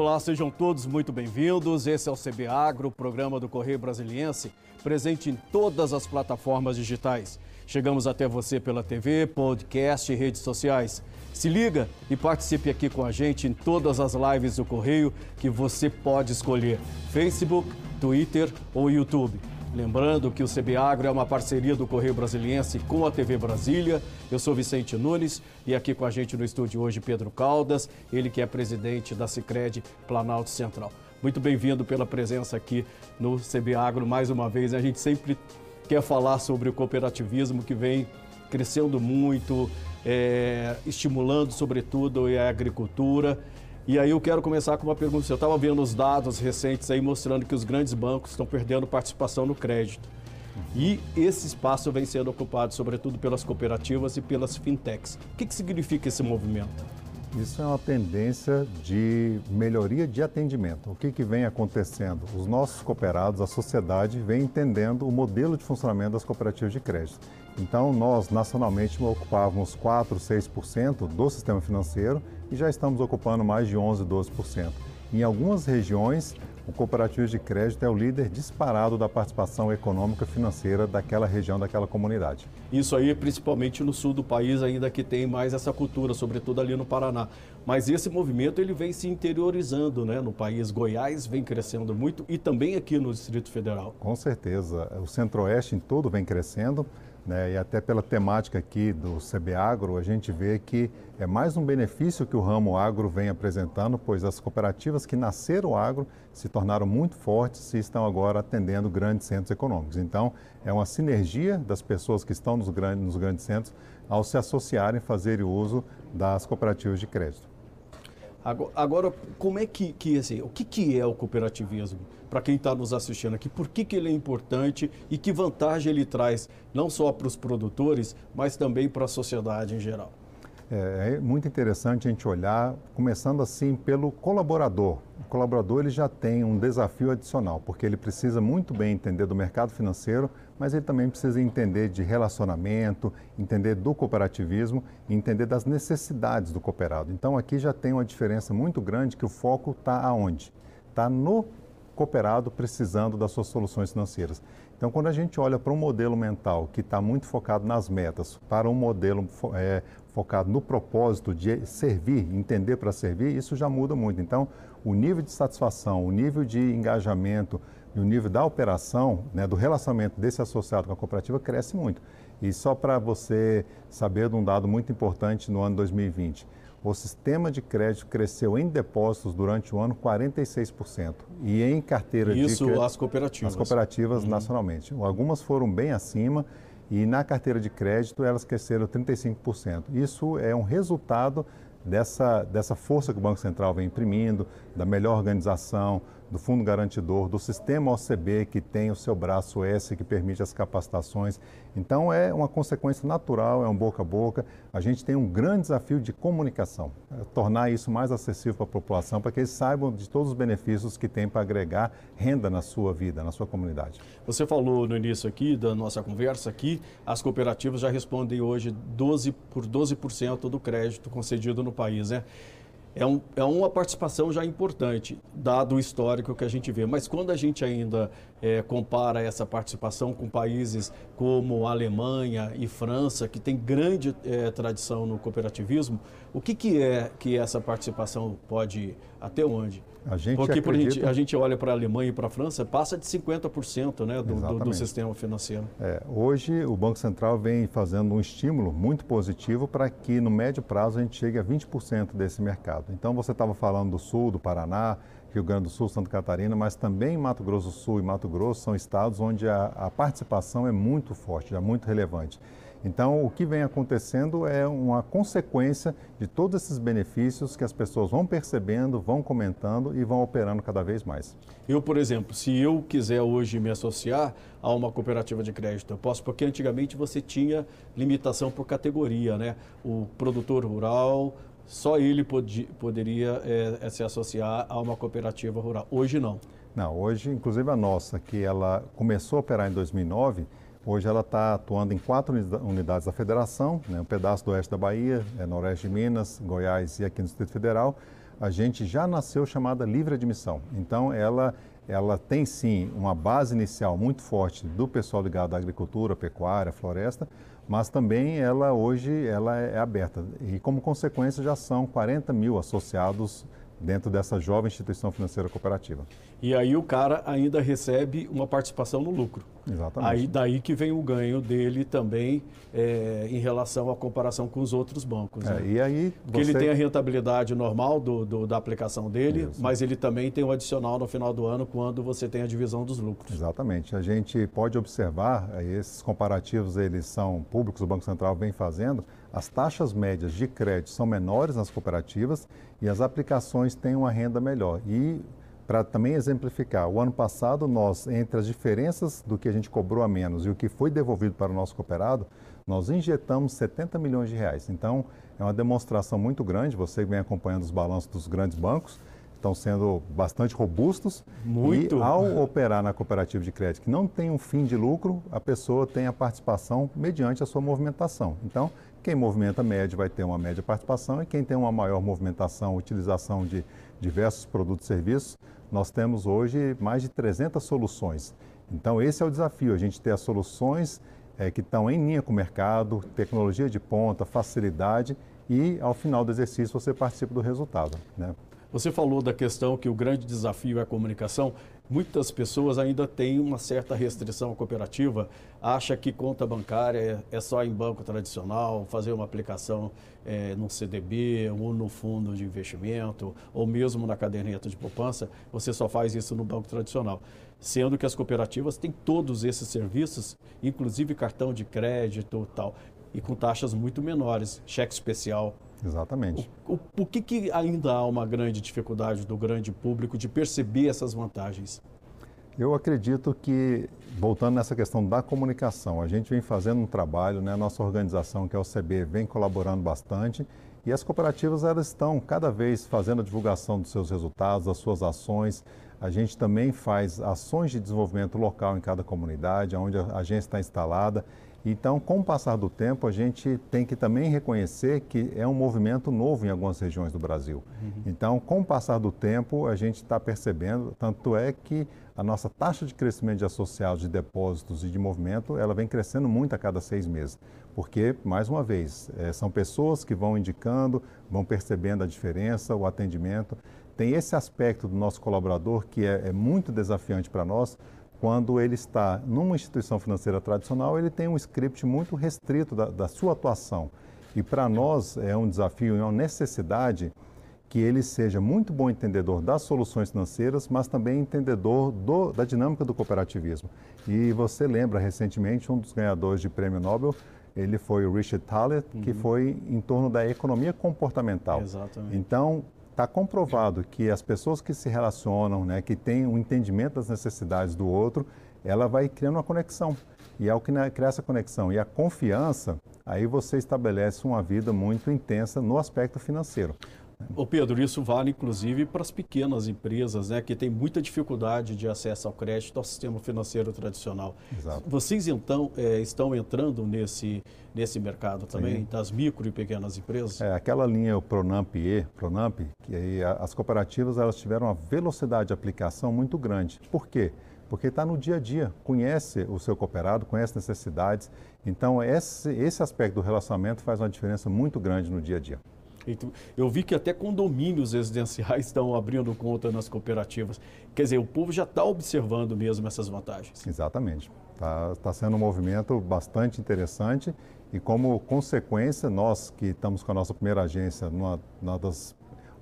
Olá, sejam todos muito bem-vindos. Esse é o CB Agro, programa do Correio Brasiliense, presente em todas as plataformas digitais. Chegamos até você pela TV, podcast e redes sociais. Se liga e participe aqui com a gente em todas as lives do Correio que você pode escolher: Facebook, Twitter ou YouTube. Lembrando que o CB Agro é uma parceria do Correio Brasiliense com a TV Brasília. Eu sou Vicente Nunes e aqui com a gente no estúdio hoje Pedro Caldas, ele que é presidente da Sicredi Planalto Central. Muito bem-vindo pela presença aqui no CB Agro mais uma vez. A gente sempre quer falar sobre o cooperativismo que vem crescendo muito, é, estimulando sobretudo a agricultura. E aí eu quero começar com uma pergunta. Você estava vendo os dados recentes aí mostrando que os grandes bancos estão perdendo participação no crédito. E esse espaço vem sendo ocupado sobretudo pelas cooperativas e pelas fintechs. O que, que significa esse movimento? Isso é uma tendência de melhoria de atendimento. O que, que vem acontecendo? Os nossos cooperados, a sociedade, vem entendendo o modelo de funcionamento das cooperativas de crédito. Então, nós nacionalmente ocupávamos 4, 6% do sistema financeiro e já estamos ocupando mais de 11, 12%. Em algumas regiões, o cooperativo de crédito é o líder disparado da participação econômica financeira daquela região, daquela comunidade. Isso aí, principalmente no sul do país, ainda que tem mais essa cultura, sobretudo ali no Paraná. Mas esse movimento ele vem se interiorizando né, no país. Goiás vem crescendo muito e também aqui no Distrito Federal. Com certeza. O Centro-Oeste em todo vem crescendo. Né? E até pela temática aqui do CB Agro, a gente vê que é mais um benefício que o ramo agro vem apresentando, pois as cooperativas que nasceram agro se tornaram muito fortes e estão agora atendendo grandes centros econômicos. Então, é uma sinergia das pessoas que estão nos grandes, nos grandes centros ao se associarem fazerem uso das cooperativas de crédito. Agora, como é que, que assim, o que, que é o cooperativismo? Para quem está nos assistindo aqui, por que, que ele é importante e que vantagem ele traz, não só para os produtores, mas também para a sociedade em geral? É, é, muito interessante a gente olhar, começando assim pelo colaborador. O colaborador ele já tem um desafio adicional, porque ele precisa muito bem entender do mercado financeiro, mas ele também precisa entender de relacionamento, entender do cooperativismo entender das necessidades do cooperado. Então aqui já tem uma diferença muito grande que o foco está aonde? Está no cooperado precisando das suas soluções financeiras. Então, quando a gente olha para um modelo mental que está muito focado nas metas, para um modelo é, focado no propósito de servir, entender para servir, isso já muda muito. Então, o nível de satisfação, o nível de engajamento e o nível da operação, né, do relacionamento desse associado com a cooperativa cresce muito. E só para você saber de um dado muito importante no ano 2020, o sistema de crédito cresceu em depósitos durante o ano 46% e em carteira Isso, de Isso as cooperativas. As cooperativas uhum. nacionalmente. Algumas foram bem acima e na carteira de crédito elas cresceram 35%. Isso é um resultado dessa, dessa força que o Banco Central vem imprimindo, da melhor organização, do Fundo Garantidor, do sistema OCB, que tem o seu braço S, que permite as capacitações. Então, é uma consequência natural, é um boca a boca. A gente tem um grande desafio de comunicação, é tornar isso mais acessível para a população, para que eles saibam de todos os benefícios que tem para agregar renda na sua vida, na sua comunidade. Você falou no início aqui da nossa conversa que as cooperativas já respondem hoje 12 por 12% do crédito concedido no país, né? É, um, é uma participação já importante, dado o histórico que a gente vê. Mas quando a gente ainda é, compara essa participação com países como Alemanha e França, que tem grande é, tradição no cooperativismo, o que, que é que essa participação pode ir? Até onde? A gente Porque acredita... a, gente, a gente olha para a Alemanha e para a França, passa de 50% né, do, do, do, sistema financeiro. É, hoje, o Banco Central vem fazendo um estímulo muito positivo para que, no médio prazo, a gente chegue a 20% desse mercado. Então, você estava falando do Sul, do Paraná, Rio Grande do Sul, Santa Catarina, mas também Mato Grosso do Sul e Mato Grosso são estados onde a, a participação é muito forte, é muito relevante. Então, o que vem acontecendo é uma consequência de todos esses benefícios que as pessoas vão percebendo, vão comentando e vão operando cada vez mais. Eu, por exemplo, se eu quiser hoje me associar a uma cooperativa de crédito, eu posso, porque antigamente você tinha limitação por categoria, né? O produtor rural, só ele pod poderia é, se associar a uma cooperativa rural. Hoje não. Não, hoje, inclusive a nossa, que ela começou a operar em 2009, Hoje ela está atuando em quatro unidades da federação, né, um pedaço do oeste da Bahia, é, noroeste de Minas, Goiás e aqui no Distrito Federal. a gente já nasceu chamada livre admissão. Então, ela, ela tem sim uma base inicial muito forte do pessoal ligado à agricultura, pecuária, floresta, mas também ela hoje ela é aberta. E como consequência já são 40 mil associados dentro dessa jovem instituição financeira cooperativa. E aí o cara ainda recebe uma participação no lucro. Exatamente. Aí daí que vem o ganho dele também é, em relação à comparação com os outros bancos. É, né? E aí Porque ele tem a rentabilidade normal do, do, da aplicação dele, Isso. mas ele também tem o adicional no final do ano quando você tem a divisão dos lucros. Exatamente. A gente pode observar, esses comparativos eles são públicos, o Banco Central vem fazendo, as taxas médias de crédito são menores nas cooperativas e as aplicações têm uma renda melhor. E para também exemplificar, o ano passado nós, entre as diferenças do que a gente cobrou a menos e o que foi devolvido para o nosso cooperado, nós injetamos 70 milhões de reais. Então, é uma demonstração muito grande, você vem acompanhando os balanços dos grandes bancos, estão sendo bastante robustos. Muito. E ao operar na cooperativa de crédito que não tem um fim de lucro, a pessoa tem a participação mediante a sua movimentação. Então, quem movimenta médio vai ter uma média participação e quem tem uma maior movimentação, utilização de diversos produtos e serviços, nós temos hoje mais de 300 soluções. Então, esse é o desafio, a gente ter as soluções é, que estão em linha com o mercado, tecnologia de ponta, facilidade e, ao final do exercício, você participa do resultado. Né? Você falou da questão que o grande desafio é a comunicação. Muitas pessoas ainda têm uma certa restrição cooperativa, acha que conta bancária é só em banco tradicional, fazer uma aplicação é, no CDB ou no fundo de investimento, ou mesmo na caderneta de poupança, você só faz isso no banco tradicional. Sendo que as cooperativas têm todos esses serviços, inclusive cartão de crédito e tal, e com taxas muito menores, cheque especial, Exatamente. O, o, o que, que ainda há uma grande dificuldade do grande público de perceber essas vantagens? Eu acredito que, voltando nessa questão da comunicação, a gente vem fazendo um trabalho, né? a nossa organização, que é o CB, vem colaborando bastante e as cooperativas elas estão cada vez fazendo a divulgação dos seus resultados, das suas ações. A gente também faz ações de desenvolvimento local em cada comunidade, onde a agência está instalada então, com o passar do tempo, a gente tem que também reconhecer que é um movimento novo em algumas regiões do Brasil. Uhum. Então, com o passar do tempo, a gente está percebendo, tanto é que a nossa taxa de crescimento de associados, de depósitos e de movimento, ela vem crescendo muito a cada seis meses. Porque, mais uma vez, é, são pessoas que vão indicando, vão percebendo a diferença, o atendimento. Tem esse aspecto do nosso colaborador que é, é muito desafiante para nós, quando ele está numa instituição financeira tradicional, ele tem um script muito restrito da, da sua atuação. E para nós é um desafio e uma necessidade que ele seja muito bom entendedor das soluções financeiras, mas também entendedor do, da dinâmica do cooperativismo. E você lembra recentemente um dos ganhadores de prêmio Nobel, ele foi o Richard Thaler, uhum. que foi em torno da economia comportamental. Exatamente. Então, está comprovado que as pessoas que se relacionam, né, que têm o um entendimento das necessidades do outro, ela vai criando uma conexão. E ao criar essa conexão e a confiança, aí você estabelece uma vida muito intensa no aspecto financeiro. Ô Pedro, isso vale inclusive para as pequenas empresas, né, que têm muita dificuldade de acesso ao crédito ao sistema financeiro tradicional. Exato. Vocês então é, estão entrando nesse, nesse mercado também, Sim. das micro e pequenas empresas? É, aquela linha o Pronamp E, Pronamp, que aí as cooperativas elas tiveram uma velocidade de aplicação muito grande. Por quê? Porque está no dia a dia, conhece o seu cooperado, conhece necessidades. Então, esse, esse aspecto do relacionamento faz uma diferença muito grande no dia a dia. Eu vi que até condomínios residenciais estão abrindo conta nas cooperativas. Quer dizer, o povo já está observando mesmo essas vantagens. Exatamente. Está tá sendo um movimento bastante interessante e, como consequência, nós que estamos com a nossa primeira agência numa, numa das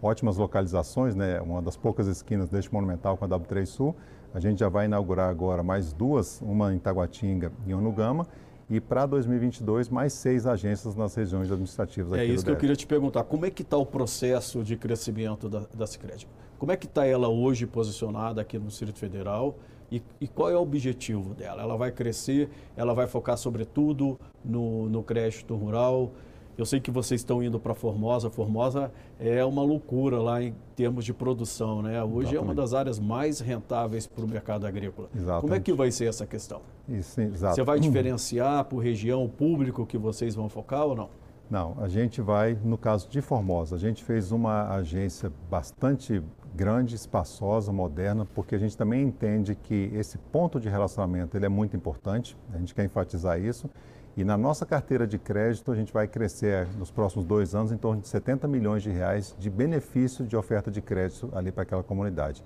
ótimas localizações, né, uma das poucas esquinas deste monumental com a W3 Sul, a gente já vai inaugurar agora mais duas, uma em Taguatinga e uma no Gama, e para 2022 mais seis agências nas regiões administrativas aqui É isso que eu queria te perguntar. Como é que está o processo de crescimento da, da Cicred? Como é que está ela hoje posicionada aqui no Distrito Federal e, e, qual é o objetivo dela? Ela vai crescer, ela vai focar sobretudo no, no crédito rural, eu sei que vocês estão indo para Formosa. Formosa é uma loucura lá em termos de produção, né? Hoje Exatamente. é uma das áreas mais rentáveis para o mercado agrícola. Exatamente. Como é que vai ser essa questão? Isso, exato. Você vai diferenciar por região o público que vocês vão focar ou não? Não, a gente vai, no caso de Formosa, a gente fez uma agência bastante grande, espaçosa, moderna, porque a gente também entende que esse ponto de relacionamento ele é muito importante, a gente quer enfatizar isso. E na nossa carteira de crédito, a gente vai crescer nos próximos dois anos em torno de 70 milhões de reais de benefício de oferta de crédito ali para aquela comunidade.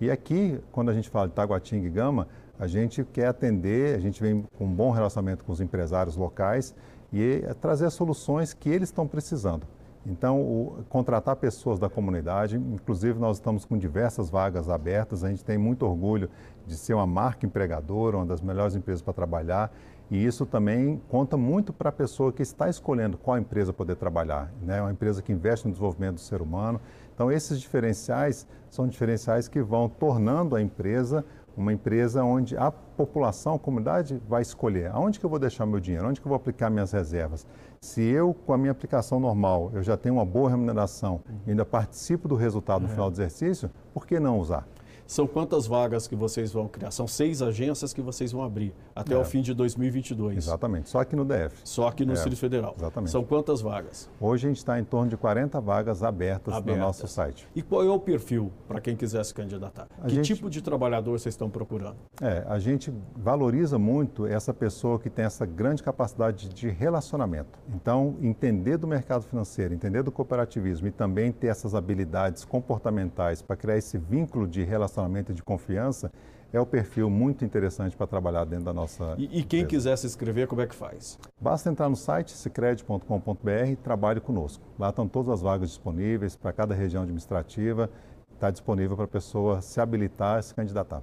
E aqui, quando a gente fala de Taguatinga e Gama, a gente quer atender, a gente vem com um bom relacionamento com os empresários locais e é trazer as soluções que eles estão precisando. Então, o, contratar pessoas da comunidade, inclusive nós estamos com diversas vagas abertas, a gente tem muito orgulho de ser uma marca empregadora, uma das melhores empresas para trabalhar, e isso também conta muito para a pessoa que está escolhendo qual empresa poder trabalhar, né? uma empresa que investe no desenvolvimento do ser humano. Então, esses diferenciais são diferenciais que vão tornando a empresa uma empresa onde a população, a comunidade vai escolher aonde que eu vou deixar meu dinheiro, onde que eu vou aplicar minhas reservas. Se eu, com a minha aplicação normal, eu já tenho uma boa remuneração e ainda participo do resultado no é. final do exercício, por que não usar? São quantas vagas que vocês vão criar? São seis agências que vocês vão abrir até é. o fim de 2022. Exatamente, só aqui no DF. Só aqui no é. Distrito Federal. Exatamente. São quantas vagas? Hoje a gente está em torno de 40 vagas abertas, abertas. no nosso site. E qual é o perfil para quem quiser se candidatar? A que gente... tipo de trabalhador vocês estão procurando? É, a gente valoriza muito essa pessoa que tem essa grande capacidade de relacionamento. Então, entender do mercado financeiro, entender do cooperativismo e também ter essas habilidades comportamentais para criar esse vínculo de relacionamento relacionamento de confiança, é o perfil muito interessante para trabalhar dentro da nossa. E, e quem empresa. quiser se inscrever, como é que faz? Basta entrar no site cicred.com.br e trabalhe conosco. Lá estão todas as vagas disponíveis para cada região administrativa. Está disponível para a pessoa se habilitar e se candidatar.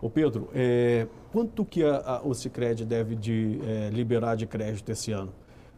Ô Pedro, é, quanto que a, a, o Cicred deve de, é, liberar de crédito esse ano?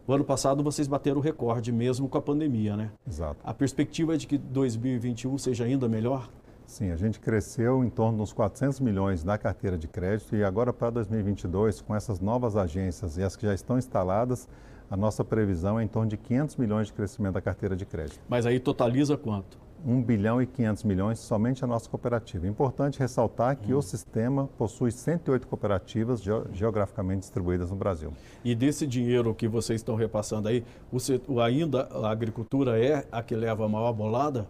O ano passado vocês bateram o recorde mesmo com a pandemia, né? Exato. A perspectiva é de que 2021 seja ainda melhor? Sim, a gente cresceu em torno dos 400 milhões na carteira de crédito e agora para 2022, com essas novas agências e as que já estão instaladas, a nossa previsão é em torno de 500 milhões de crescimento da carteira de crédito. Mas aí totaliza quanto? 1 bilhão e 500 milhões somente a nossa cooperativa. Importante ressaltar que hum. o sistema possui 108 cooperativas geograficamente distribuídas no Brasil. E desse dinheiro que vocês estão repassando aí, o, ainda a agricultura é a que leva a maior bolada?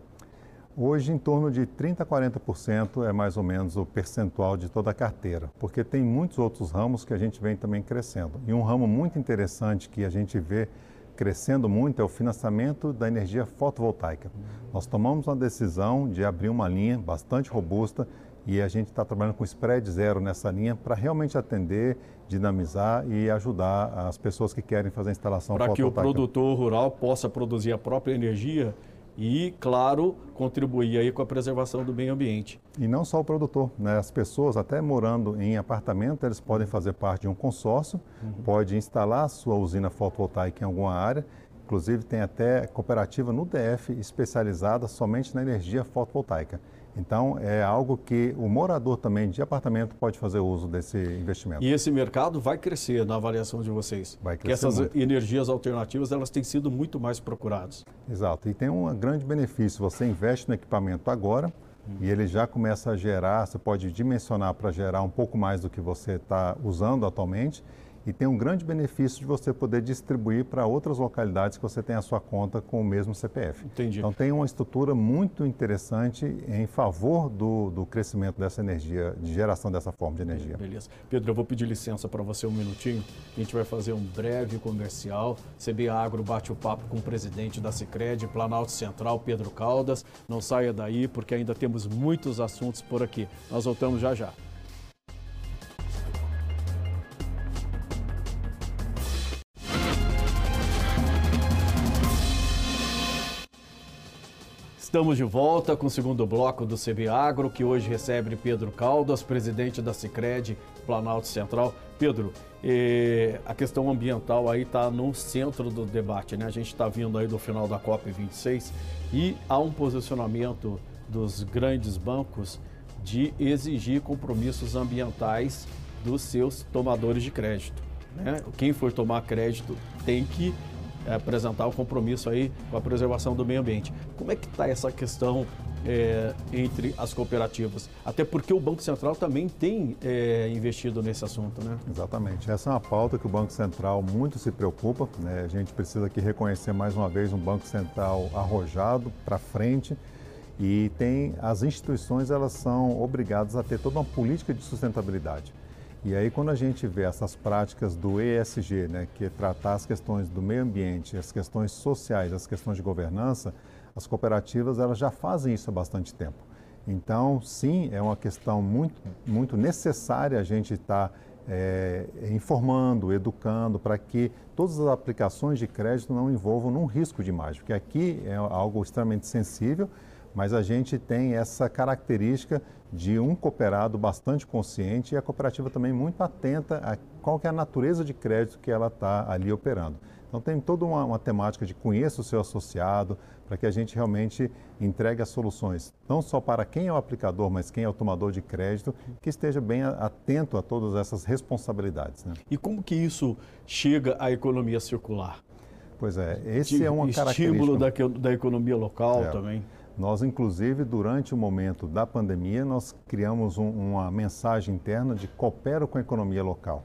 Hoje, em torno de 30% a 40% é mais ou menos o percentual de toda a carteira, porque tem muitos outros ramos que a gente vem também crescendo. E um ramo muito interessante que a gente vê crescendo muito é o financiamento da energia fotovoltaica. Nós tomamos uma decisão de abrir uma linha bastante robusta e a gente está trabalhando com spread zero nessa linha para realmente atender, dinamizar e ajudar as pessoas que querem fazer a instalação para fotovoltaica. Para que o produtor rural possa produzir a própria energia e, claro, contribuir aí com a preservação do meio ambiente. E não só o produtor, né? as pessoas até morando em apartamento, eles podem fazer parte de um consórcio, uhum. pode instalar a sua usina fotovoltaica em alguma área, inclusive tem até cooperativa no DF especializada somente na energia fotovoltaica. Então, é algo que o morador também de apartamento pode fazer uso desse investimento. E esse mercado vai crescer na avaliação de vocês? Vai crescer Porque essas muito. energias alternativas, elas têm sido muito mais procuradas. Exato. E tem um grande benefício. Você investe no equipamento agora hum. e ele já começa a gerar, você pode dimensionar para gerar um pouco mais do que você está usando atualmente e tem um grande benefício de você poder distribuir para outras localidades que você tem a sua conta com o mesmo CPF. Entendi. Então tem uma estrutura muito interessante em favor do, do crescimento dessa energia, de geração dessa forma de energia. Beleza. Pedro, eu vou pedir licença para você um minutinho. A gente vai fazer um breve comercial. CB Agro bate o papo com o presidente da Sicredi, Planalto Central, Pedro Caldas. Não saia daí porque ainda temos muitos assuntos por aqui. Nós voltamos já já. Estamos de volta com o segundo bloco do CB Agro, que hoje recebe Pedro Caldas, presidente da Cicred, Planalto Central. Pedro, eh, a questão ambiental aí está no centro do debate, né? A gente está vindo aí do final da COP26 e há um posicionamento dos grandes bancos de exigir compromissos ambientais dos seus tomadores de crédito. Né? Quem for tomar crédito tem que apresentar o compromisso aí com a preservação do meio ambiente. Como é que está essa questão é, entre as cooperativas. Até porque o Banco Central também tem é, investido nesse assunto, né? Exatamente. Essa é uma pauta que o Banco Central muito se preocupa. Né? A gente precisa aqui reconhecer mais uma vez um Banco Central arrojado para frente e tem as instituições elas são obrigadas a ter toda uma política de sustentabilidade. E aí quando a gente vê essas práticas do ESG, né, que é tratar as questões do meio ambiente, as questões sociais, as questões de governança, as cooperativas elas já fazem isso há bastante tempo. Então, sim, é uma questão muito, muito necessária a gente estar tá, é, informando, educando, para que todas as aplicações de crédito não envolvam um risco de imagem, porque aqui é algo extremamente sensível, mas a gente tem essa característica de um cooperado bastante consciente e a cooperativa também muito atenta a qual é a natureza de crédito que ela está ali operando. Então tem toda uma, uma temática de conheça o seu associado, para que a gente realmente entregue as soluções, não só para quem é o aplicador, mas quem é o tomador de crédito, que esteja bem atento a todas essas responsabilidades. Né? E como que isso chega à economia circular? Pois é, esse de, é uma característica... Estímulo da, da economia local é. também. Nós, inclusive, durante o momento da pandemia, nós criamos um, uma mensagem interna de coopero com a economia local.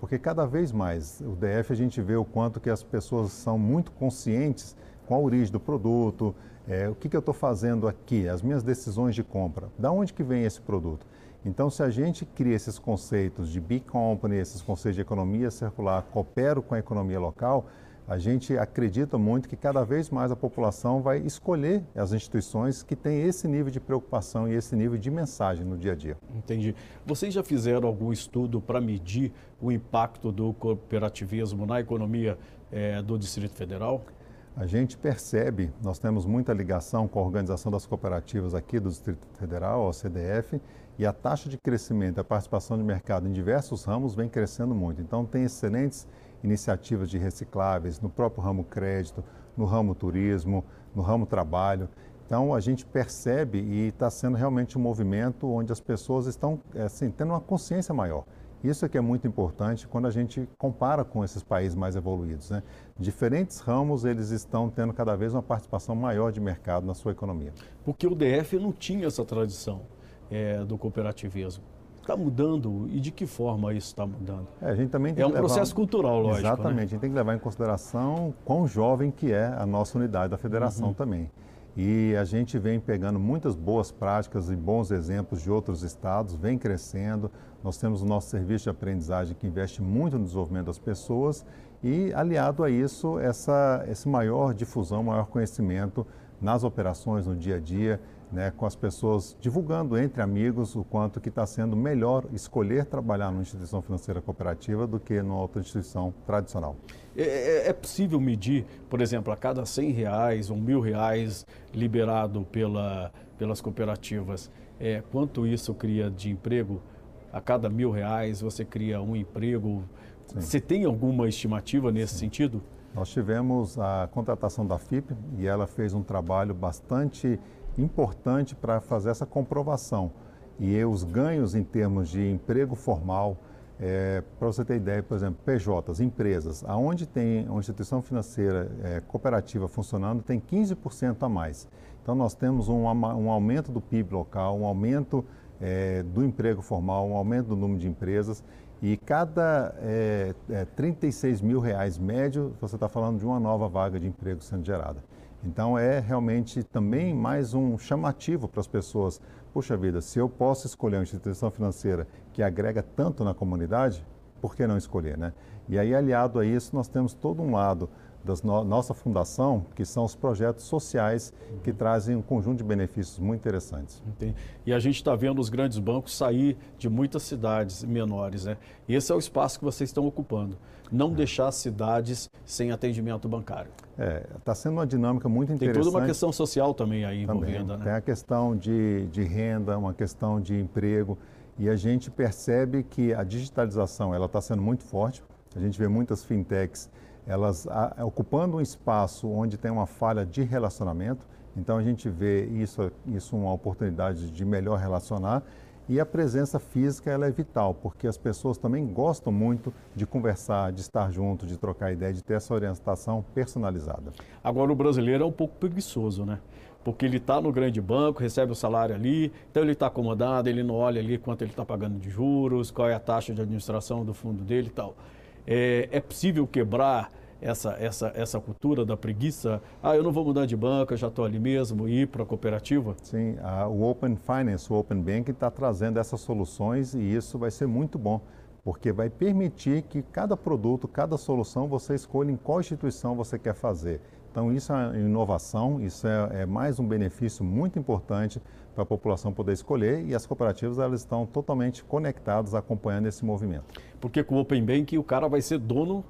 Porque cada vez mais, o DF a gente vê o quanto que as pessoas são muito conscientes com a origem do produto, é, o que, que eu estou fazendo aqui, as minhas decisões de compra, da onde que vem esse produto. Então, se a gente cria esses conceitos de big company, esses conceitos de economia circular, coopero com a economia local, a gente acredita muito que cada vez mais a população vai escolher as instituições que têm esse nível de preocupação e esse nível de mensagem no dia a dia. Entendi. Vocês já fizeram algum estudo para medir o impacto do cooperativismo na economia é, do Distrito Federal? A gente percebe, nós temos muita ligação com a Organização das Cooperativas aqui do Distrito Federal, a CDF, e a taxa de crescimento, a participação de mercado em diversos ramos vem crescendo muito. Então, tem excelentes iniciativas de recicláveis no próprio ramo crédito, no ramo turismo, no ramo trabalho. Então, a gente percebe e está sendo realmente um movimento onde as pessoas estão assim, tendo uma consciência maior. Isso é que é muito importante quando a gente compara com esses países mais evoluídos. Né? Diferentes ramos, eles estão tendo cada vez uma participação maior de mercado na sua economia. Porque o DF não tinha essa tradição é, do cooperativismo está mudando e de que forma isso está mudando? É, a gente também é um processo cultural, lógico. Né? Exatamente, né? a gente tem que levar em consideração quão jovem que é a nossa unidade da federação uhum. também. E a gente vem pegando muitas boas práticas e bons exemplos de outros estados, vem crescendo. Nós temos o nosso serviço de aprendizagem que investe muito no desenvolvimento das pessoas e, aliado a isso, essa, esse maior difusão, maior conhecimento nas operações, no dia a dia, né, com as pessoas divulgando entre amigos o quanto que está sendo melhor escolher trabalhar numa instituição financeira cooperativa do que numa outra instituição tradicional. É, é, é possível medir, por exemplo, a cada 100 reais ou mil reais liberado pela, pelas cooperativas, é, quanto isso cria de emprego? A cada mil reais você cria um emprego? Sim. Você tem alguma estimativa nesse Sim. sentido? Nós tivemos a contratação da FIP e ela fez um trabalho bastante importante para fazer essa comprovação. E os ganhos em termos de emprego formal, é, para você ter ideia, por exemplo, PJs, empresas, aonde tem uma instituição financeira é, cooperativa funcionando, tem 15% a mais. Então, nós temos um, um, aumento do PIB local, um aumento é, do emprego formal, um aumento do número de empresas. E cada é, é, 36 mil reais médio, você está falando de uma nova vaga de emprego sendo gerada. Então é realmente também mais um chamativo para as pessoas. Puxa vida, se eu posso escolher uma instituição financeira que agrega tanto na comunidade, por que não escolher, né? E aí, aliado a isso, nós temos todo um lado da no, nossa fundação, que são os projetos sociais que trazem um conjunto de benefícios muito interessantes. Entendi. E a gente está vendo os grandes bancos sair de muitas cidades menores, né? E esse é o espaço que vocês estão ocupando não é. deixar cidades sem atendimento bancário. É, está sendo uma dinâmica muito interessante. Tem toda uma questão social também aí também, envolvida, né? Tem a questão de, de renda, uma questão de emprego, e a gente percebe que a digitalização ela está sendo muito forte. A gente vê muitas fintechs elas a, ocupando um espaço onde tem uma falha de relacionamento. Então a gente vê isso, isso uma oportunidade de melhor relacionar e a presença física ela é vital, porque as pessoas também gostam muito de conversar, de estar junto, de trocar ideia, de ter essa orientação personalizada. Agora o brasileiro é um pouco preguiçoso, né? porque ele está no grande banco, recebe o salário ali, então ele está acomodado, ele não olha ali quanto ele está pagando de juros, qual é a taxa de administração do fundo dele e tal. É, é possível quebrar essa, essa, essa cultura da preguiça? Ah, eu não vou mudar de banco, eu já estou ali mesmo, e ir para a cooperativa? Sim, a, o Open Finance, o Open Banking está trazendo essas soluções e isso vai ser muito bom porque vai permitir que cada produto, cada solução, você escolha em qual instituição você quer fazer. Então, isso é inovação, isso é, é mais um benefício muito importante para a população poder escolher e as cooperativas elas estão totalmente conectadas, acompanhando esse movimento. Porque com o Open Bank o cara vai ser dono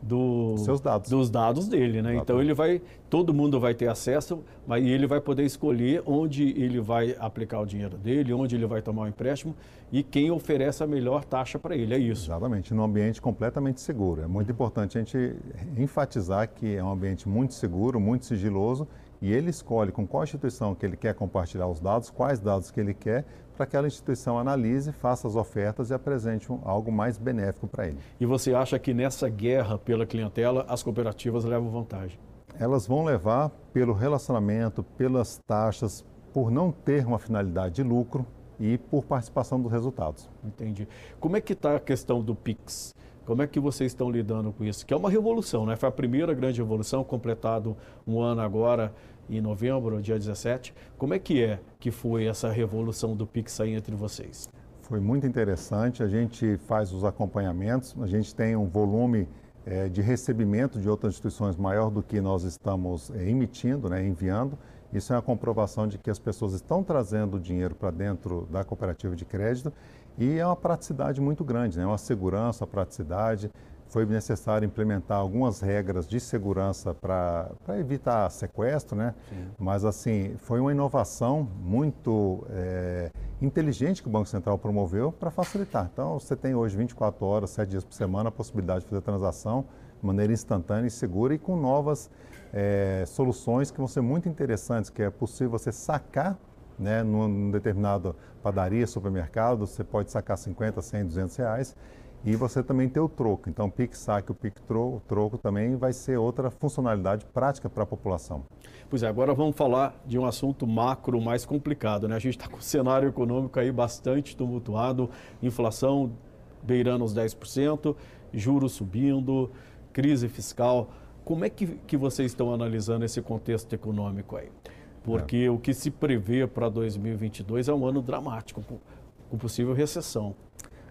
do, Seus dados. dos dados dele, né? Então ele vai, todo mundo vai ter acesso, mas ele vai poder escolher onde ele vai aplicar o dinheiro dele, onde ele vai tomar o empréstimo e quem oferece a melhor taxa para ele, é isso. Exatamente, num ambiente completamente seguro. É muito importante a gente enfatizar que é um ambiente muito seguro, muito sigiloso e ele escolhe com qual instituição que ele quer compartilhar os dados, quais dados que ele quer, para que aquela instituição analise, faça as ofertas e apresente um, algo mais benéfico para ele. E você acha que nessa guerra pela clientela as cooperativas levam vantagem? Elas vão levar pelo relacionamento, pelas taxas, por não ter uma finalidade de lucro e por participação dos resultados. Entendi. Como é que está a questão do PIX? Como é que vocês estão lidando com isso? Que é uma revolução, né? Foi a primeira grande revolução, completado um ano agora em novembro, dia 17. Como é que é que foi essa revolução do Pix aí entre vocês? Foi muito interessante. A gente faz os acompanhamentos, a gente tem um volume é, de recebimento de outras instituições maior do que nós estamos é, emitindo, né, enviando. Isso é uma comprovação de que as pessoas estão trazendo dinheiro para dentro da cooperativa de crédito e é uma praticidade muito grande, né? uma segurança, uma praticidade. Foi necessário implementar algumas regras de segurança para evitar sequestro, né? Sim. Mas, assim, foi uma inovação muito é, inteligente que o Banco Central promoveu para facilitar. Então, você tem hoje 24 horas, 7 dias por semana, a possibilidade de fazer transação de maneira instantânea e segura e com novas é, soluções que vão ser muito interessantes, que é possível você sacar né, num determinado padaria, supermercado, você pode sacar 50, 100, 200 reais e você também tem o troco. Então, o Pix Saque, o Pix troco, troco também vai ser outra funcionalidade prática para a população. Pois é, agora vamos falar de um assunto macro mais complicado. Né? A gente está com um cenário econômico aí bastante tumultuado, inflação beirando os 10%, juros subindo, crise fiscal. Como é que, que vocês estão analisando esse contexto econômico aí? Porque é. o que se prevê para 2022 é um ano dramático, com, possível recessão.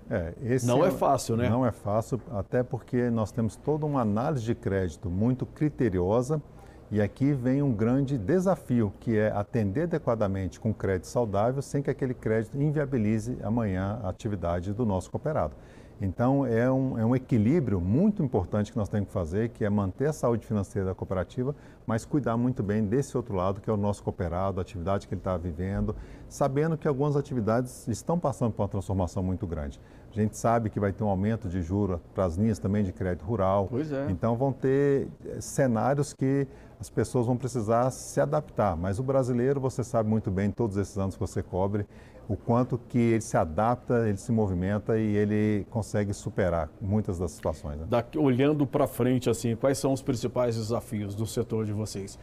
É, não é, é fácil, né? Não é fácil, até porque nós temos toda uma análise de crédito muito criteriosa e aqui vem um grande desafio, que é atender adequadamente com crédito saudável sem que aquele crédito inviabilize amanhã a atividade do nosso cooperado. Então, é um, é um equilíbrio muito importante que nós temos que fazer, que é manter a saúde financeira da cooperativa, mas cuidar muito bem desse outro lado, que é o nosso cooperado, a atividade que ele está vivendo, sabendo que algumas atividades estão passando por uma transformação muito grande. A gente sabe que vai ter um aumento de juros para as linhas também de crédito rural. Pois é. Então, vão ter eh, cenários que as pessoas vão precisar se adaptar. Mas o brasileiro, você sabe muito bem, todos esses anos que você cobre, o quanto que ele se adapta, ele se movimenta e ele consegue superar muitas das situações. Né? Daqui, olhando para frente, assim, quais são os principais desafios do setor de vocês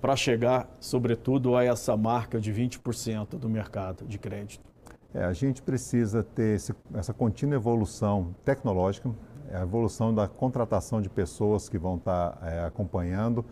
para chegar, sobretudo, a essa marca de 20% do mercado de crédito? É, a gente precisa ter esse, essa contínua evolução tecnológica, a evolução da contratação de pessoas que vão estar tá, é, acompanhando,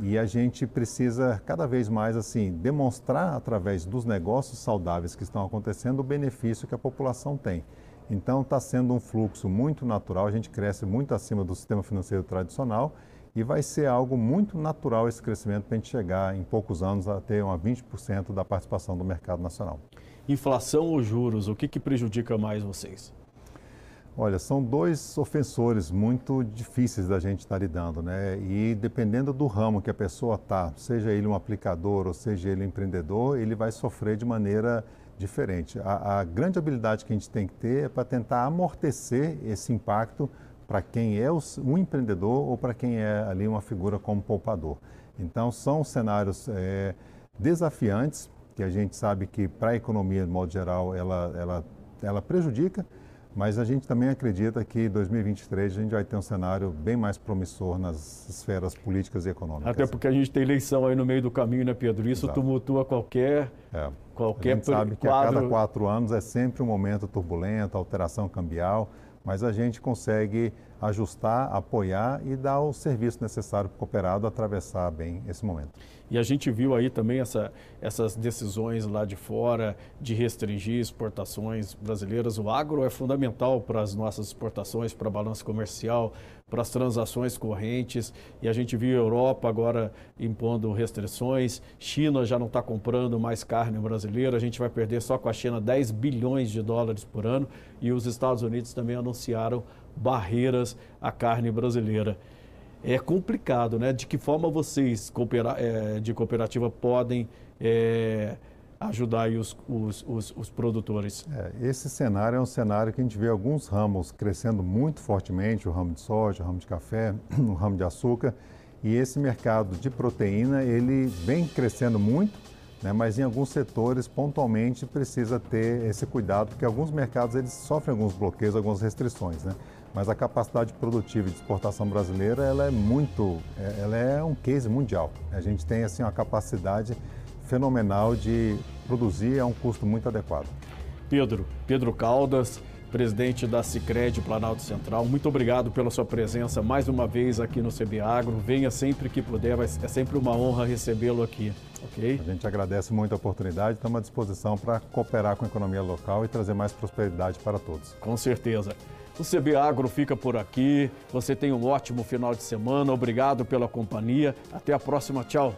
e a gente precisa cada vez mais assim demonstrar através dos negócios saudáveis que estão acontecendo o benefício que a população tem. Então está sendo um fluxo muito natural, a gente cresce muito acima do sistema financeiro tradicional e vai ser algo muito natural esse crescimento para a gente chegar em poucos anos a ter uma 20% da participação do mercado nacional. Inflação ou juros, o que, que prejudica mais vocês? Olha, são dois ofensores muito difíceis da gente estar lidando, né? E dependendo do ramo que a pessoa está, seja ele um aplicador ou seja ele um empreendedor, ele vai sofrer de maneira diferente. A, a grande habilidade que a gente tem que ter é para tentar amortecer esse impacto para quem é o, um empreendedor ou para quem é ali uma figura como poupador. Então, são cenários é, desafiantes, que a gente sabe que para a economia, de modo geral, ela, ela, ela prejudica, Mas a gente também acredita que 2023 a gente vai ter um cenário bem mais promissor nas esferas políticas e econômicas. Até porque a gente tem eleição aí no meio do caminho, né, Pedro? Isso Exato. tumultua qualquer. É. Qualquer a gente sabe que quadro... a cada quatro anos é sempre um momento turbulento, alteração cambial, mas a gente consegue ajustar, apoiar e dar o serviço necessário para o cooperado atravessar bem esse momento. E a gente viu aí também essa, essas decisões lá de fora de restringir exportações brasileiras. O agro é fundamental para as nossas exportações, para a balança comercial, para as transações correntes. E a gente viu a Europa agora impondo restrições. China já não está comprando mais carne brasileira. A gente vai perder só com a China 10 bilhões de dólares por ano. E os Estados Unidos também anunciaram barreiras à carne brasileira. É complicado, né? De que forma vocês é, de cooperativa podem é, ajudar os, os, os, os, produtores? É, esse cenário é um cenário que a gente vê alguns ramos crescendo muito fortemente, o ramo de soja, o ramo de café, o ramo de açúcar, e esse mercado de proteína, ele vem crescendo muito, né, mas em alguns setores, pontualmente, precisa ter esse cuidado, porque alguns mercados eles sofrem alguns bloqueios, algumas restrições. Né? mas a capacidade produtiva de exportação brasileira ela é muito, é, ela é um case mundial. A gente tem assim uma capacidade fenomenal de produzir a um custo muito adequado. Pedro, Pedro Caldas, presidente da Sicredi Planalto Central, muito obrigado pela sua presença mais uma vez aqui no CB Agro. Venha sempre que puder, é sempre uma honra recebê-lo aqui. Ok? A gente agradece muito a oportunidade, estamos à disposição para cooperar com a economia local e trazer mais prosperidade para todos. Com certeza. O CB Agro fica por aqui. Você tem um ótimo final de semana. Obrigado pela companhia. Até a próxima. Tchau.